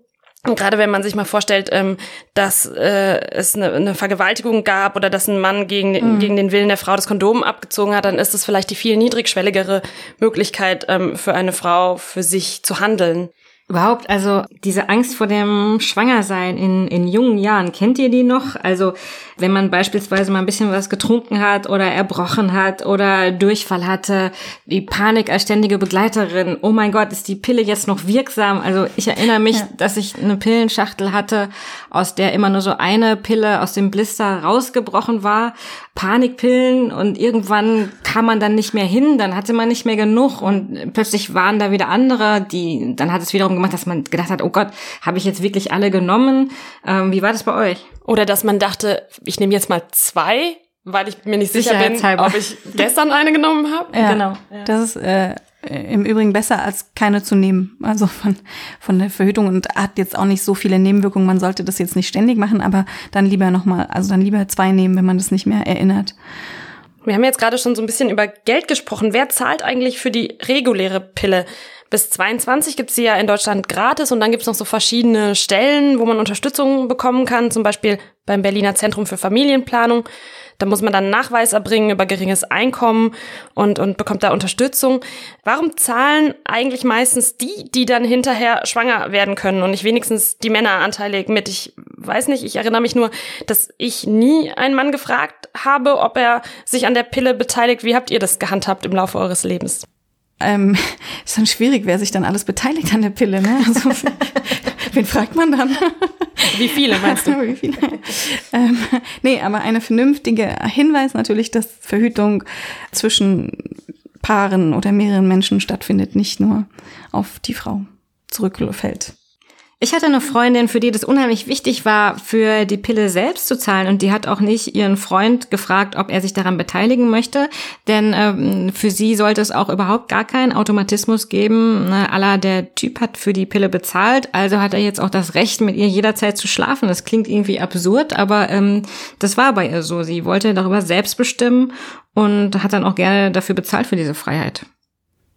Und gerade wenn man sich mal vorstellt, ähm, dass äh, es eine, eine Vergewaltigung gab oder dass ein Mann gegen, mhm. gegen den Willen der Frau das Kondom abgezogen hat, dann ist es vielleicht die viel niedrigschwelligere Möglichkeit ähm, für eine Frau, für sich zu handeln. Überhaupt, also diese Angst vor dem Schwangersein in, in jungen Jahren, kennt ihr die noch? Also wenn man beispielsweise mal ein bisschen was getrunken hat oder erbrochen hat oder Durchfall hatte, die Panik als ständige Begleiterin, oh mein Gott, ist die Pille jetzt noch wirksam? Also ich erinnere mich, ja. dass ich eine Pillenschachtel hatte, aus der immer nur so eine Pille aus dem Blister rausgebrochen war. Panikpillen und irgendwann kam man dann nicht mehr hin, dann hatte man nicht mehr genug und plötzlich waren da wieder andere, die, dann hat es wiederum gemacht, dass man gedacht hat, oh Gott, habe ich jetzt wirklich alle genommen? Ähm, wie war das bei euch? Oder dass man dachte, ich nehme jetzt mal zwei, weil ich mir nicht sicher bin, ob ich gestern eine genommen habe. Ja, genau. Ja. Das ist äh, im Übrigen besser als keine zu nehmen. Also von, von der Verhütung und hat jetzt auch nicht so viele Nebenwirkungen. Man sollte das jetzt nicht ständig machen, aber dann lieber nochmal, also dann lieber zwei nehmen, wenn man das nicht mehr erinnert. Wir haben jetzt gerade schon so ein bisschen über Geld gesprochen. Wer zahlt eigentlich für die reguläre Pille? Bis 22 gibt's sie ja in Deutschland gratis und dann gibt's noch so verschiedene Stellen, wo man Unterstützung bekommen kann, zum Beispiel beim Berliner Zentrum für Familienplanung. Da muss man dann Nachweis erbringen über geringes Einkommen und, und bekommt da Unterstützung. Warum zahlen eigentlich meistens die, die dann hinterher schwanger werden können und nicht wenigstens die Männer anteilig mit? Ich weiß nicht, ich erinnere mich nur, dass ich nie einen Mann gefragt habe, ob er sich an der Pille beteiligt. Wie habt ihr das gehandhabt im Laufe eures Lebens? Ähm, ist dann schwierig, wer sich dann alles beteiligt an der Pille, ne? Also, wen fragt man dann? Wie viele meinst du? Wie viele? Ähm, nee, aber eine vernünftige Hinweis natürlich, dass Verhütung zwischen Paaren oder mehreren Menschen stattfindet, nicht nur auf die Frau zurückfällt. Ich hatte eine Freundin, für die das unheimlich wichtig war, für die Pille selbst zu zahlen. Und die hat auch nicht ihren Freund gefragt, ob er sich daran beteiligen möchte. Denn ähm, für sie sollte es auch überhaupt gar keinen Automatismus geben. Ne, aller der Typ hat für die Pille bezahlt, also hat er jetzt auch das Recht, mit ihr jederzeit zu schlafen. Das klingt irgendwie absurd, aber ähm, das war bei ihr so. Sie wollte darüber selbst bestimmen und hat dann auch gerne dafür bezahlt für diese Freiheit.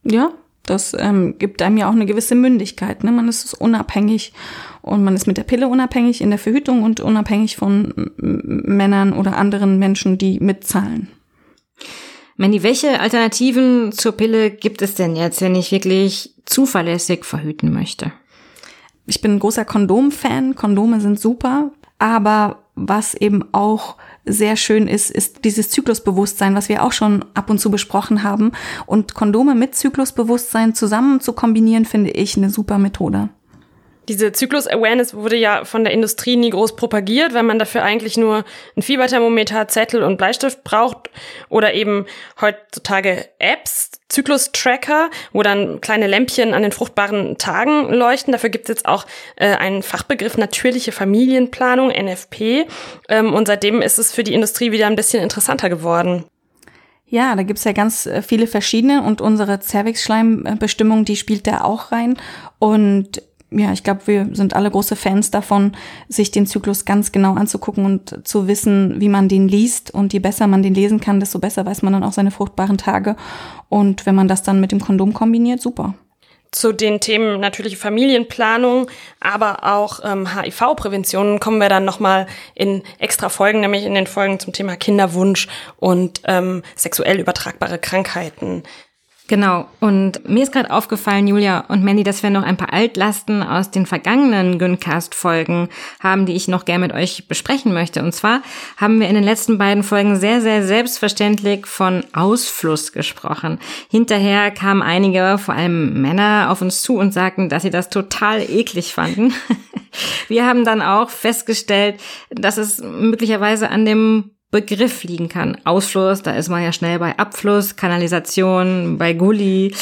Ja, das ähm, gibt einem ja auch eine gewisse Mündigkeit. Ne? Man ist unabhängig und man ist mit der Pille unabhängig in der Verhütung und unabhängig von Männern oder anderen Menschen, die mitzahlen. Mandy, welche Alternativen zur Pille gibt es denn jetzt, wenn ich wirklich zuverlässig verhüten möchte? Ich bin ein großer Kondom-Fan. Kondome sind super. Aber was eben auch sehr schön ist, ist dieses Zyklusbewusstsein, was wir auch schon ab und zu besprochen haben. Und Kondome mit Zyklusbewusstsein zusammen zu kombinieren, finde ich eine super Methode. Diese Zyklus-Awareness wurde ja von der Industrie nie groß propagiert, weil man dafür eigentlich nur ein Fieberthermometer, Zettel und Bleistift braucht oder eben heutzutage Apps, Zyklus-Tracker, wo dann kleine Lämpchen an den fruchtbaren Tagen leuchten. Dafür gibt es jetzt auch äh, einen Fachbegriff natürliche Familienplanung, NFP. Ähm, und seitdem ist es für die Industrie wieder ein bisschen interessanter geworden. Ja, da gibt's ja ganz äh, viele verschiedene und unsere Cervix-Schleimbestimmung, die spielt da auch rein. Und ja, ich glaube, wir sind alle große Fans davon, sich den Zyklus ganz genau anzugucken und zu wissen, wie man den liest. Und je besser man den lesen kann, desto besser weiß man dann auch seine fruchtbaren Tage. Und wenn man das dann mit dem Kondom kombiniert, super. Zu den Themen natürliche Familienplanung, aber auch ähm, HIV-Prävention kommen wir dann nochmal in extra Folgen, nämlich in den Folgen zum Thema Kinderwunsch und ähm, sexuell übertragbare Krankheiten. Genau. Und mir ist gerade aufgefallen, Julia und Mandy, dass wir noch ein paar Altlasten aus den vergangenen Güncast-Folgen haben, die ich noch gerne mit euch besprechen möchte. Und zwar haben wir in den letzten beiden Folgen sehr, sehr selbstverständlich von Ausfluss gesprochen. Hinterher kamen einige, vor allem Männer, auf uns zu und sagten, dass sie das total eklig fanden. Wir haben dann auch festgestellt, dass es möglicherweise an dem Begriff liegen kann. Ausfluss, da ist man ja schnell bei Abfluss, Kanalisation, bei Gully.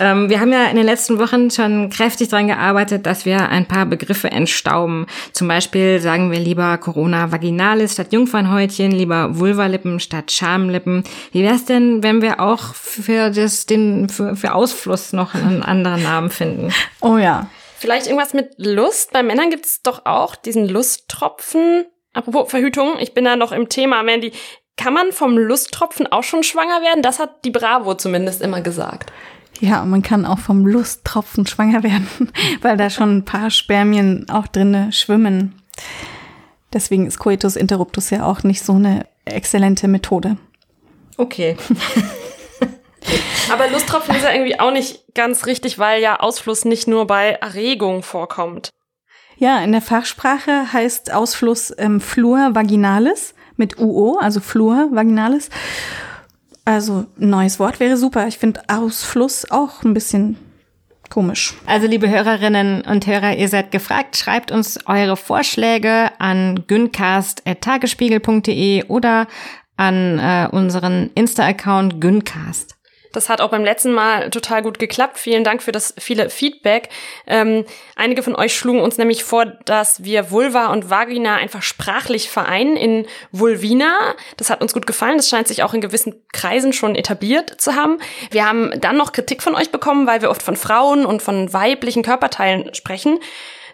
Ähm, wir haben ja in den letzten Wochen schon kräftig dran gearbeitet, dass wir ein paar Begriffe entstauben. Zum Beispiel sagen wir lieber Corona vaginalis statt Jungfernhäutchen, lieber Vulvalippen statt Schamlippen. Wie wäre es denn, wenn wir auch für das, den, für, für Ausfluss noch einen anderen Namen finden? Oh ja. Vielleicht irgendwas mit Lust. Bei Männern gibt es doch auch diesen Lusttropfen. Apropos Verhütung, ich bin da noch im Thema, Mandy. Kann man vom Lusttropfen auch schon schwanger werden? Das hat die Bravo zumindest immer gesagt. Ja, man kann auch vom Lusttropfen schwanger werden, weil da schon ein paar Spermien auch drinne schwimmen. Deswegen ist Coitus interruptus ja auch nicht so eine exzellente Methode. Okay. Aber Lusttropfen ist ja irgendwie auch nicht ganz richtig, weil ja Ausfluss nicht nur bei Erregung vorkommt. Ja, in der Fachsprache heißt Ausfluss ähm, Flur vaginalis mit UO, also Flur vaginalis. Also neues Wort wäre super. Ich finde Ausfluss auch ein bisschen komisch. Also liebe Hörerinnen und Hörer, ihr seid gefragt, schreibt uns eure Vorschläge an güncast.tagesspiegel.de oder an äh, unseren Insta-Account güncast. Das hat auch beim letzten Mal total gut geklappt. Vielen Dank für das viele Feedback. Ähm, einige von euch schlugen uns nämlich vor, dass wir Vulva und Vagina einfach sprachlich vereinen in Vulvina. Das hat uns gut gefallen. Das scheint sich auch in gewissen Kreisen schon etabliert zu haben. Wir haben dann noch Kritik von euch bekommen, weil wir oft von Frauen und von weiblichen Körperteilen sprechen.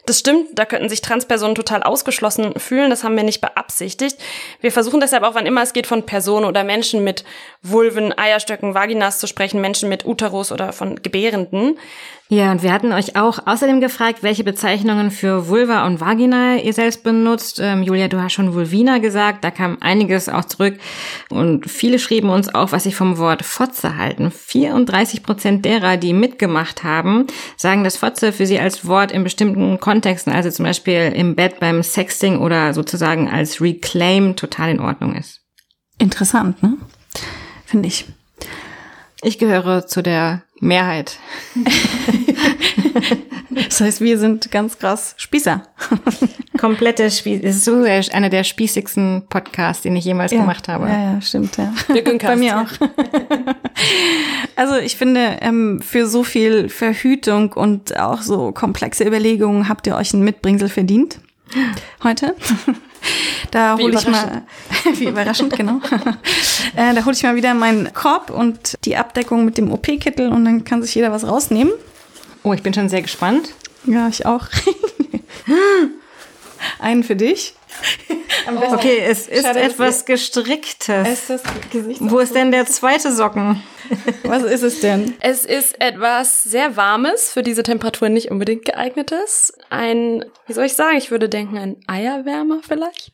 Das stimmt, da könnten sich Transpersonen total ausgeschlossen fühlen. Das haben wir nicht beabsichtigt. Wir versuchen deshalb auch, wann immer es geht, von Personen oder Menschen mit Vulven, Eierstöcken, Vaginas zu sprechen, Menschen mit Uterus oder von Gebärenden. Ja, und wir hatten euch auch außerdem gefragt, welche Bezeichnungen für Vulva und Vagina ihr selbst benutzt. Ähm, Julia, du hast schon Vulvina gesagt, da kam einiges auch zurück. Und viele schrieben uns auch, was sie vom Wort Fotze halten. 34 Prozent derer, die mitgemacht haben, sagen, dass Fotze für sie als Wort in bestimmten Kontexten, also zum Beispiel im Bett beim Sexting oder sozusagen als Reclaim, total in Ordnung ist. Interessant, ne? Finde ich. Ich gehöre zu der Mehrheit. das heißt, wir sind ganz krass Spießer. Komplette Spieß. Das ist so einer der spießigsten Podcasts, den ich jemals ja. gemacht habe. Ja, ja, stimmt, ja. Bei mir auch. also ich finde, ähm, für so viel Verhütung und auch so komplexe Überlegungen habt ihr euch ein Mitbringsel verdient heute. Da hole ich mal, wie überraschend, genau. äh, da hole ich mal wieder meinen Korb und die Abdeckung mit dem OP-Kittel und dann kann sich jeder was rausnehmen. Oh, ich bin schon sehr gespannt. Ja, ich auch. Einen für dich. Okay, es ist Schade, etwas gestricktes. Ist Wo ist denn der zweite Socken? Was ist es denn? Es ist etwas sehr Warmes, für diese Temperatur nicht unbedingt geeignetes. Ein, wie soll ich sagen, ich würde denken, ein Eierwärmer vielleicht.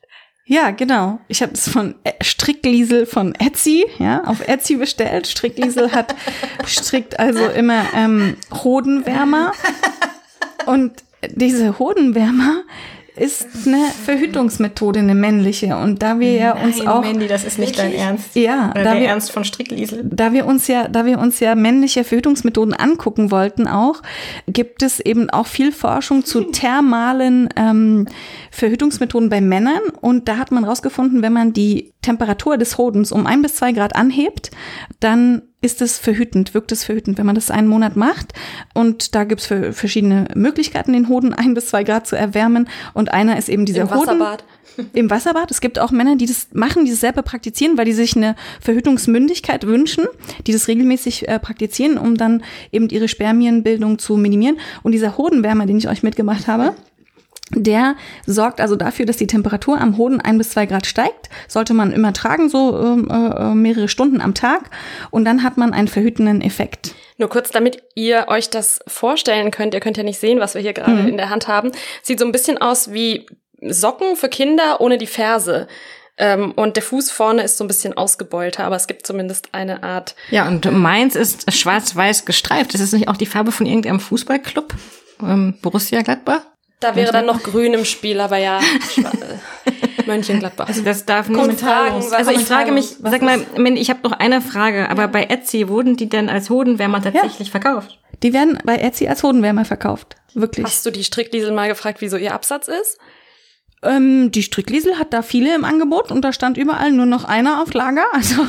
Ja, genau. Ich habe es von äh, Strickliesel von Etsy, ja, auf Etsy bestellt. Strickliesel hat strickt also immer ähm, Hodenwärmer und diese Hodenwärmer ist eine Verhütungsmethode, eine männliche. Und da wir ja uns auch. Mandy, das ist nicht dein Ernst. Ja, Oder da der wir, Ernst von Strickliesel. Da wir uns ja, da wir uns ja männliche Verhütungsmethoden angucken wollten auch, gibt es eben auch viel Forschung zu thermalen ähm, Verhütungsmethoden bei Männern. Und da hat man rausgefunden, wenn man die Temperatur des Hodens um ein bis zwei Grad anhebt, dann ist es verhütend, wirkt es verhütend, wenn man das einen Monat macht. Und da gibt es verschiedene Möglichkeiten, den Hoden ein bis zwei Grad zu erwärmen. Und einer ist eben dieser Im Wasserbad. Hoden. Im Wasserbad. Es gibt auch Männer, die das machen, die das selber praktizieren, weil die sich eine Verhütungsmündigkeit wünschen, die das regelmäßig äh, praktizieren, um dann eben ihre Spermienbildung zu minimieren. Und dieser Hodenwärmer, den ich euch mitgemacht habe, der sorgt also dafür, dass die Temperatur am Hoden ein bis zwei Grad steigt. Sollte man immer tragen, so ähm, äh, mehrere Stunden am Tag. Und dann hat man einen verhütenden Effekt. Nur kurz, damit ihr euch das vorstellen könnt. Ihr könnt ja nicht sehen, was wir hier gerade mhm. in der Hand haben. Sieht so ein bisschen aus wie Socken für Kinder ohne die Ferse. Ähm, und der Fuß vorne ist so ein bisschen ausgebeulter, aber es gibt zumindest eine Art. Ja, und meins ist schwarz-weiß gestreift. Ist das nicht auch die Farbe von irgendeinem Fußballclub? Ähm, Borussia Gladbach? Da wäre dann noch grün im Spiel, aber ja, äh, Mönchengladbach. Also das darf nicht fragen. Also ich frage mich, sag mal, ich habe noch eine Frage, aber ja. bei Etsy wurden die denn als Hodenwärmer tatsächlich ja. verkauft? Die werden bei Etsy als Hodenwärmer verkauft, wirklich. Hast du die Strickliesel mal gefragt, wieso ihr Absatz ist? Ähm, die Strickliesel hat da viele im Angebot und da stand überall nur noch einer auf Lager. Also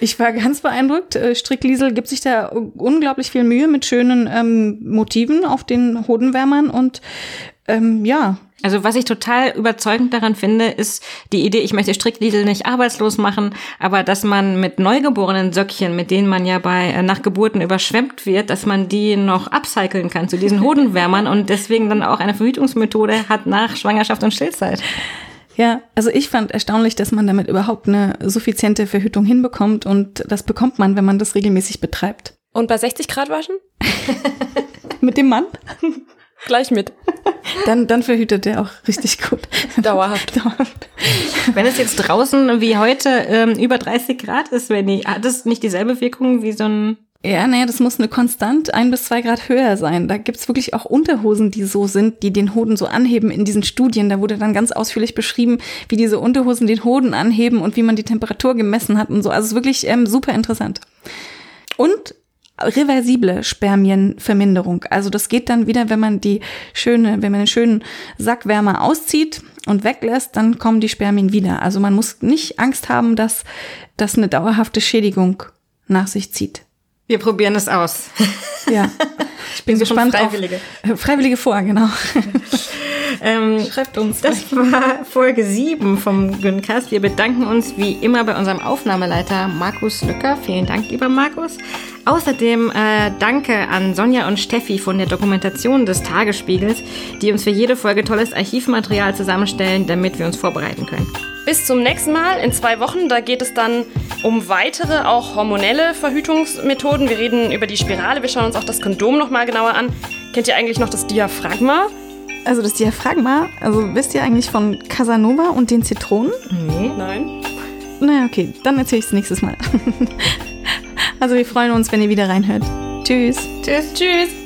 ich war ganz beeindruckt. Äh, Strickliesel gibt sich da unglaublich viel Mühe mit schönen ähm, Motiven auf den Hodenwärmern und ähm, ja, also was ich total überzeugend daran finde, ist die Idee, ich möchte Strickliesel nicht arbeitslos machen, aber dass man mit neugeborenen Söckchen, mit denen man ja bei äh, nach Geburten überschwemmt wird, dass man die noch upcyclen kann zu diesen Hodenwärmern und deswegen dann auch eine Verhütungsmethode hat nach Schwangerschaft und Stillzeit. Ja, also ich fand erstaunlich, dass man damit überhaupt eine suffiziente Verhütung hinbekommt und das bekommt man, wenn man das regelmäßig betreibt. Und bei 60 Grad waschen? Mit dem Mann? Gleich mit. Dann, dann verhütet er auch richtig gut. Dauerhaft. Dauerhaft. Wenn es jetzt draußen wie heute ähm, über 30 Grad ist, wenn die, hat es nicht dieselbe Wirkung wie so ein ja, naja, das muss eine konstant ein bis zwei Grad höher sein. Da gibt's wirklich auch Unterhosen, die so sind, die den Hoden so anheben in diesen Studien. Da wurde dann ganz ausführlich beschrieben, wie diese Unterhosen den Hoden anheben und wie man die Temperatur gemessen hat und so. Also es ist wirklich ähm, super interessant. Und reversible Spermienverminderung. Also das geht dann wieder, wenn man die schöne, wenn man den schönen Sackwärmer auszieht und weglässt, dann kommen die Spermien wieder. Also man muss nicht Angst haben, dass das eine dauerhafte Schädigung nach sich zieht. Wir probieren es aus. Ja. Ich bin gespannt. Freiwillige. Auf, Freiwillige vor, genau. Ähm, Schreibt uns. Das war Folge 7 vom Güncast. Wir bedanken uns wie immer bei unserem Aufnahmeleiter Markus Lücker. Vielen Dank, lieber Markus. Außerdem äh, danke an Sonja und Steffi von der Dokumentation des Tagesspiegels, die uns für jede Folge tolles Archivmaterial zusammenstellen, damit wir uns vorbereiten können. Bis zum nächsten Mal in zwei Wochen. Da geht es dann um weitere, auch hormonelle Verhütungsmethoden. Wir reden über die Spirale. Wir schauen uns auch das Kondom nochmal genauer an. Kennt ihr eigentlich noch das Diaphragma? Also das Diaphragma, also wisst ihr eigentlich von Casanova und den Zitronen? Nee. Nein. Naja, okay, dann erzähle ich es nächstes Mal. also wir freuen uns, wenn ihr wieder reinhört. Tschüss. Tschüss. Tschüss.